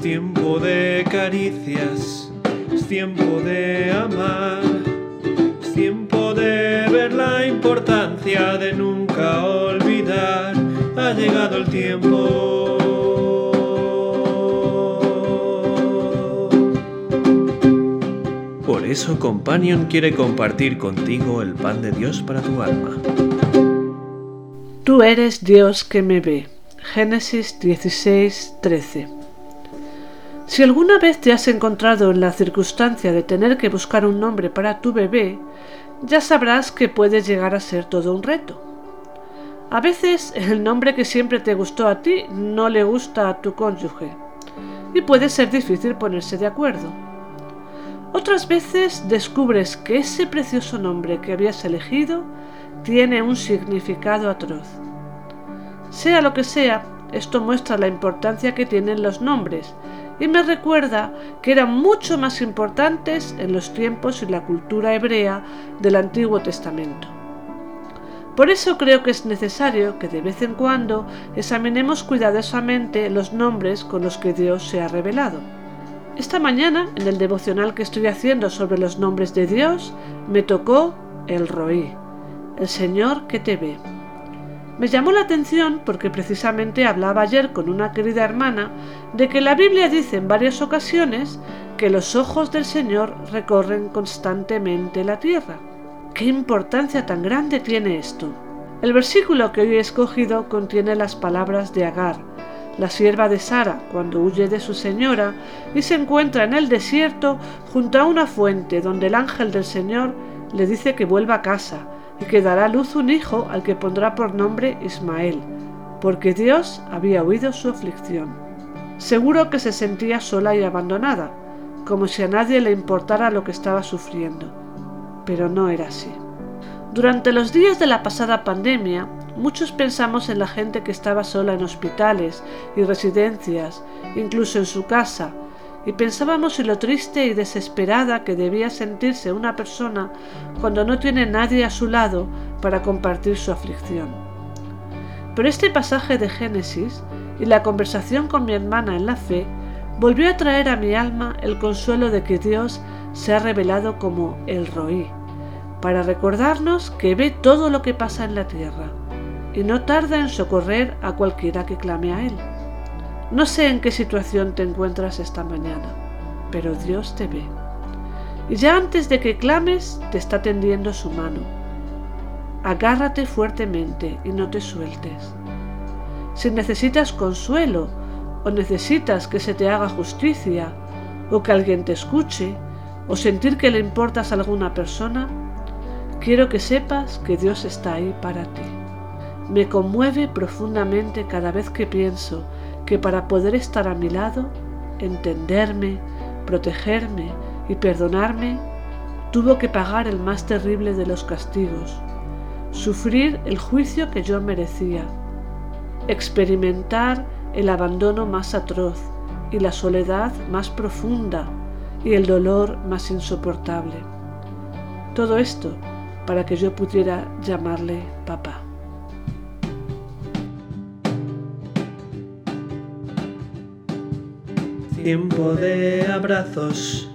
Es tiempo de caricias, es tiempo de amar, es tiempo de ver la importancia de nunca olvidar. Ha llegado el tiempo. Por eso Companion quiere compartir contigo el pan de Dios para tu alma. Tú eres Dios que me ve. Génesis 16, 13. Si alguna vez te has encontrado en la circunstancia de tener que buscar un nombre para tu bebé, ya sabrás que puede llegar a ser todo un reto. A veces el nombre que siempre te gustó a ti no le gusta a tu cónyuge y puede ser difícil ponerse de acuerdo. Otras veces descubres que ese precioso nombre que habías elegido tiene un significado atroz. Sea lo que sea, esto muestra la importancia que tienen los nombres y me recuerda que eran mucho más importantes en los tiempos y la cultura hebrea del Antiguo Testamento. Por eso creo que es necesario que de vez en cuando examinemos cuidadosamente los nombres con los que Dios se ha revelado. Esta mañana, en el devocional que estoy haciendo sobre los nombres de Dios, me tocó el Roí, el Señor que te ve. Me llamó la atención porque precisamente hablaba ayer con una querida hermana de que la Biblia dice en varias ocasiones que los ojos del Señor recorren constantemente la tierra. ¿Qué importancia tan grande tiene esto? El versículo que hoy he escogido contiene las palabras de Agar, la sierva de Sara, cuando huye de su señora y se encuentra en el desierto junto a una fuente donde el ángel del Señor le dice que vuelva a casa y que dará a luz un hijo al que pondrá por nombre Ismael, porque Dios había oído su aflicción. Seguro que se sentía sola y abandonada, como si a nadie le importara lo que estaba sufriendo. Pero no era así. Durante los días de la pasada pandemia, muchos pensamos en la gente que estaba sola en hospitales y residencias, incluso en su casa, y pensábamos en lo triste y desesperada que debía sentirse una persona cuando no tiene nadie a su lado para compartir su aflicción. Pero este pasaje de Génesis y la conversación con mi hermana en la fe volvió a traer a mi alma el consuelo de que Dios se ha revelado como el Roí, para recordarnos que ve todo lo que pasa en la tierra y no tarda en socorrer a cualquiera que clame a Él. No sé en qué situación te encuentras esta mañana, pero Dios te ve. Y ya antes de que clames, te está tendiendo su mano. Agárrate fuertemente y no te sueltes. Si necesitas consuelo o necesitas que se te haga justicia o que alguien te escuche o sentir que le importas a alguna persona, quiero que sepas que Dios está ahí para ti. Me conmueve profundamente cada vez que pienso que para poder estar a mi lado, entenderme, protegerme y perdonarme, tuvo que pagar el más terrible de los castigos, sufrir el juicio que yo merecía, experimentar el abandono más atroz y la soledad más profunda y el dolor más insoportable. Todo esto para que yo pudiera llamarle papá. Tiempo de abrazos,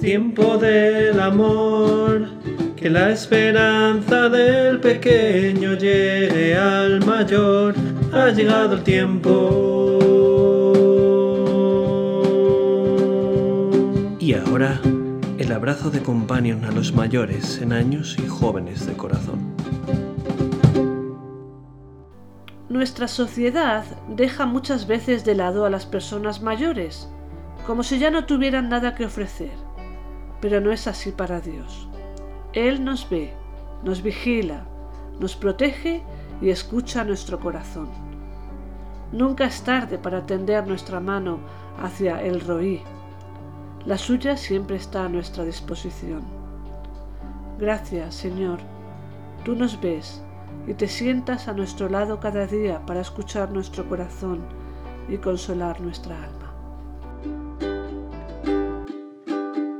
tiempo del amor, que la esperanza del pequeño llegue al mayor, ha llegado el tiempo. Y ahora, el abrazo de companion a los mayores en años y jóvenes de corazón. Nuestra sociedad deja muchas veces de lado a las personas mayores como si ya no tuvieran nada que ofrecer. Pero no es así para Dios. Él nos ve, nos vigila, nos protege y escucha nuestro corazón. Nunca es tarde para tender nuestra mano hacia el roí. La suya siempre está a nuestra disposición. Gracias, Señor. Tú nos ves y te sientas a nuestro lado cada día para escuchar nuestro corazón y consolar nuestra alma.